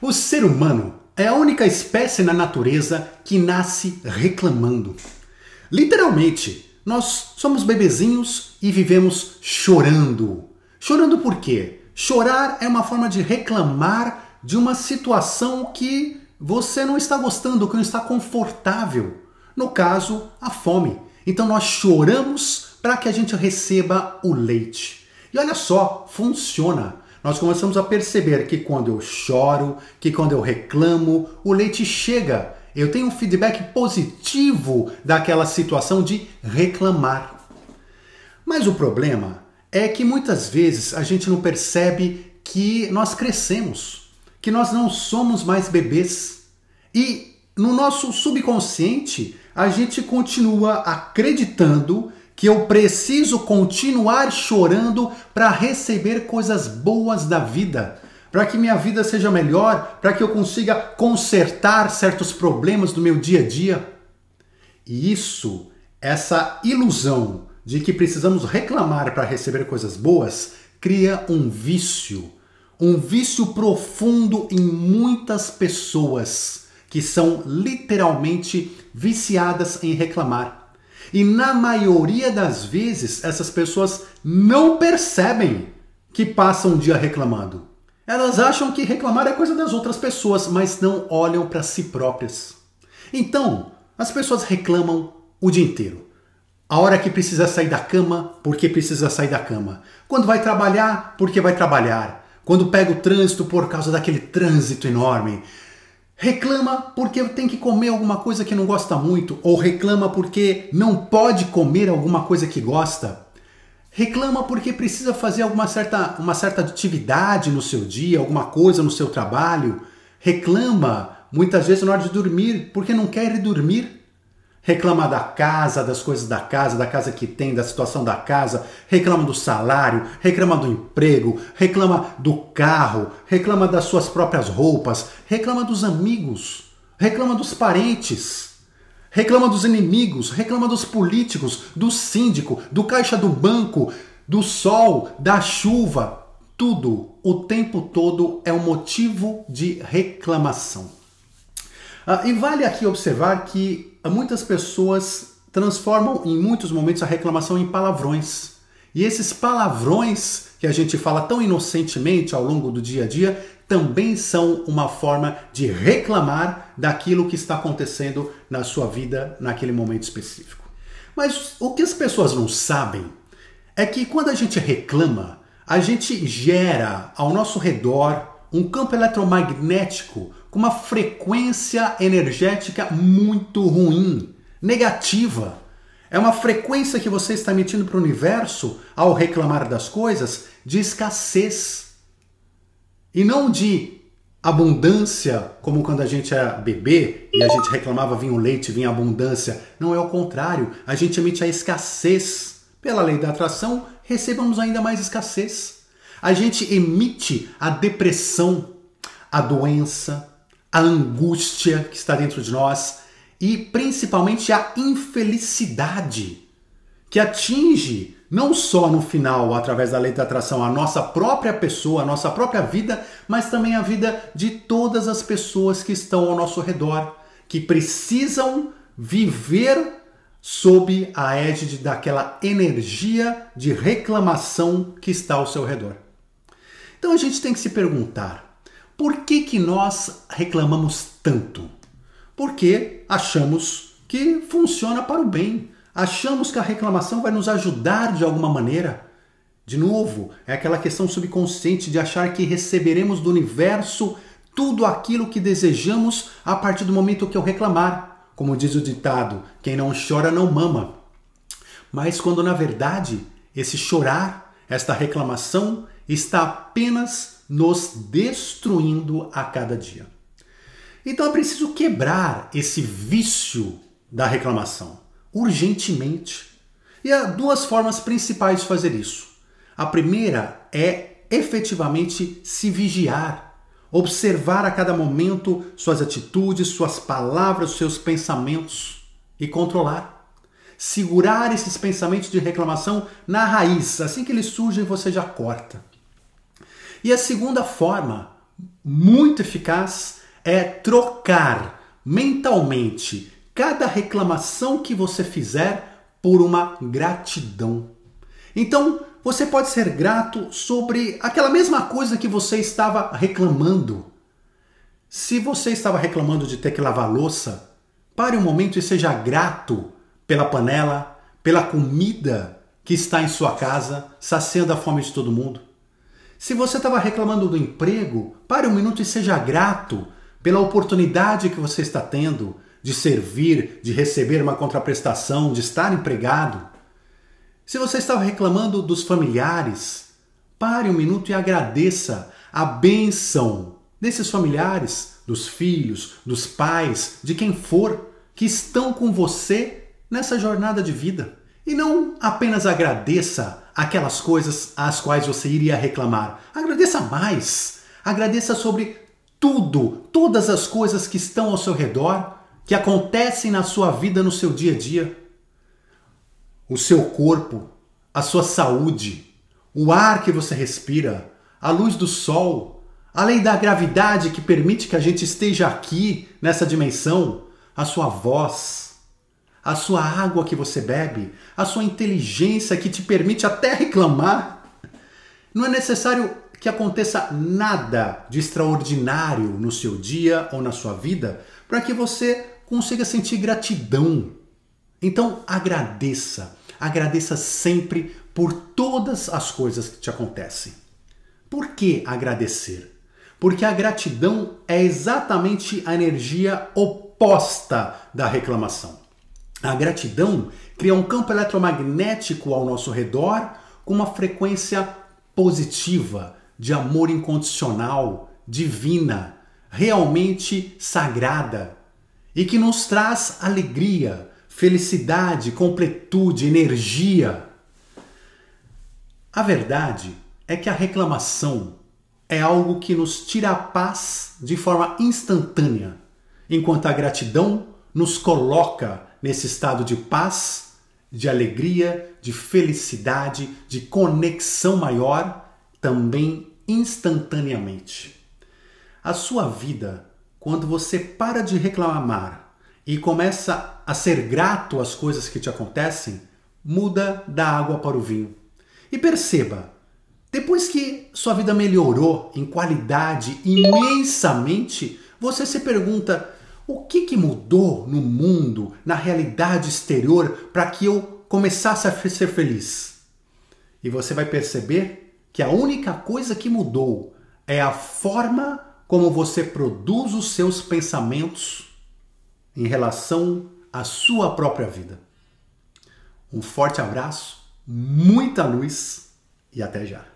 O ser humano é a única espécie na natureza que nasce reclamando. Literalmente, nós somos bebezinhos e vivemos chorando. Chorando por quê? Chorar é uma forma de reclamar de uma situação que você não está gostando, que não está confortável. No caso, a fome. Então nós choramos para que a gente receba o leite. E olha só, funciona nós começamos a perceber que quando eu choro, que quando eu reclamo, o leite chega. Eu tenho um feedback positivo daquela situação de reclamar. Mas o problema é que muitas vezes a gente não percebe que nós crescemos, que nós não somos mais bebês. E no nosso subconsciente, a gente continua acreditando que eu preciso continuar chorando para receber coisas boas da vida, para que minha vida seja melhor, para que eu consiga consertar certos problemas do meu dia a dia. E isso, essa ilusão de que precisamos reclamar para receber coisas boas, cria um vício, um vício profundo em muitas pessoas que são literalmente viciadas em reclamar. E na maioria das vezes, essas pessoas não percebem que passam um dia reclamando. Elas acham que reclamar é coisa das outras pessoas, mas não olham para si próprias. Então, as pessoas reclamam o dia inteiro. A hora que precisa sair da cama, porque precisa sair da cama. Quando vai trabalhar, porque vai trabalhar. Quando pega o trânsito por causa daquele trânsito enorme. Reclama porque tem que comer alguma coisa que não gosta muito, ou reclama porque não pode comer alguma coisa que gosta. Reclama porque precisa fazer alguma certa, uma certa atividade no seu dia, alguma coisa no seu trabalho. Reclama muitas vezes na hora de dormir porque não quer ir dormir reclama da casa, das coisas da casa, da casa que tem, da situação da casa, reclama do salário, reclama do emprego, reclama do carro, reclama das suas próprias roupas, reclama dos amigos, reclama dos parentes. Reclama dos inimigos, reclama dos políticos, do síndico, do caixa do banco, do sol, da chuva. Tudo, o tempo todo, é um motivo de reclamação. Ah, e vale aqui observar que muitas pessoas transformam em muitos momentos a reclamação em palavrões. E esses palavrões que a gente fala tão inocentemente ao longo do dia a dia também são uma forma de reclamar daquilo que está acontecendo na sua vida naquele momento específico. Mas o que as pessoas não sabem é que quando a gente reclama, a gente gera ao nosso redor um campo eletromagnético com uma frequência energética muito ruim, negativa. É uma frequência que você está emitindo para o universo ao reclamar das coisas de escassez. E não de abundância, como quando a gente era bebê e a gente reclamava vinha o leite, vinha abundância. Não é o contrário. A gente emite a escassez. Pela lei da atração, recebamos ainda mais escassez. A gente emite a depressão, a doença, a angústia que está dentro de nós e principalmente a infelicidade que atinge não só no final, através da lei da atração, a nossa própria pessoa, a nossa própria vida, mas também a vida de todas as pessoas que estão ao nosso redor, que precisam viver sob a égide daquela energia de reclamação que está ao seu redor. Então a gente tem que se perguntar: por que, que nós reclamamos tanto? Porque achamos que funciona para o bem. Achamos que a reclamação vai nos ajudar de alguma maneira. De novo, é aquela questão subconsciente de achar que receberemos do universo tudo aquilo que desejamos a partir do momento que eu reclamar. Como diz o ditado: quem não chora não mama. Mas quando na verdade esse chorar, esta reclamação, está apenas nos destruindo a cada dia. Então é preciso quebrar esse vício da reclamação urgentemente. E há duas formas principais de fazer isso. A primeira é efetivamente se vigiar, observar a cada momento suas atitudes, suas palavras, seus pensamentos e controlar. Segurar esses pensamentos de reclamação na raiz, assim que eles surgem, você já corta. E a segunda forma, muito eficaz é trocar mentalmente cada reclamação que você fizer por uma gratidão. Então, você pode ser grato sobre aquela mesma coisa que você estava reclamando. Se você estava reclamando de ter que lavar louça, pare um momento e seja grato pela panela, pela comida que está em sua casa, saciando a fome de todo mundo. Se você estava reclamando do emprego, pare um minuto e seja grato pela oportunidade que você está tendo de servir, de receber uma contraprestação, de estar empregado. Se você estava reclamando dos familiares, pare um minuto e agradeça a bênção desses familiares, dos filhos, dos pais, de quem for, que estão com você nessa jornada de vida. E não apenas agradeça aquelas coisas às quais você iria reclamar. Agradeça mais. Agradeça sobre tudo, todas as coisas que estão ao seu redor, que acontecem na sua vida no seu dia a dia o seu corpo, a sua saúde, o ar que você respira, a luz do sol, além da gravidade que permite que a gente esteja aqui nessa dimensão, a sua voz, a sua água que você bebe, a sua inteligência que te permite até reclamar. Não é necessário que aconteça nada de extraordinário no seu dia ou na sua vida para que você consiga sentir gratidão então agradeça, agradeça sempre por todas as coisas que te acontecem. Por que agradecer? Porque a gratidão é exatamente a energia oposta da reclamação. A gratidão cria um campo eletromagnético ao nosso redor com uma frequência positiva, de amor incondicional, divina, realmente sagrada e que nos traz alegria, felicidade, completude, energia. A verdade é que a reclamação é algo que nos tira a paz de forma instantânea, enquanto a gratidão nos coloca nesse estado de paz, de alegria, de felicidade, de conexão maior, também instantaneamente. A sua vida, quando você para de reclamar e começa a ser grato às coisas que te acontecem, muda da água para o vinho. E perceba, depois que sua vida melhorou em qualidade imensamente, você se pergunta: o que, que mudou no mundo, na realidade exterior, para que eu começasse a ser feliz? E você vai perceber que a única coisa que mudou é a forma como você produz os seus pensamentos em relação à sua própria vida. Um forte abraço, muita luz e até já.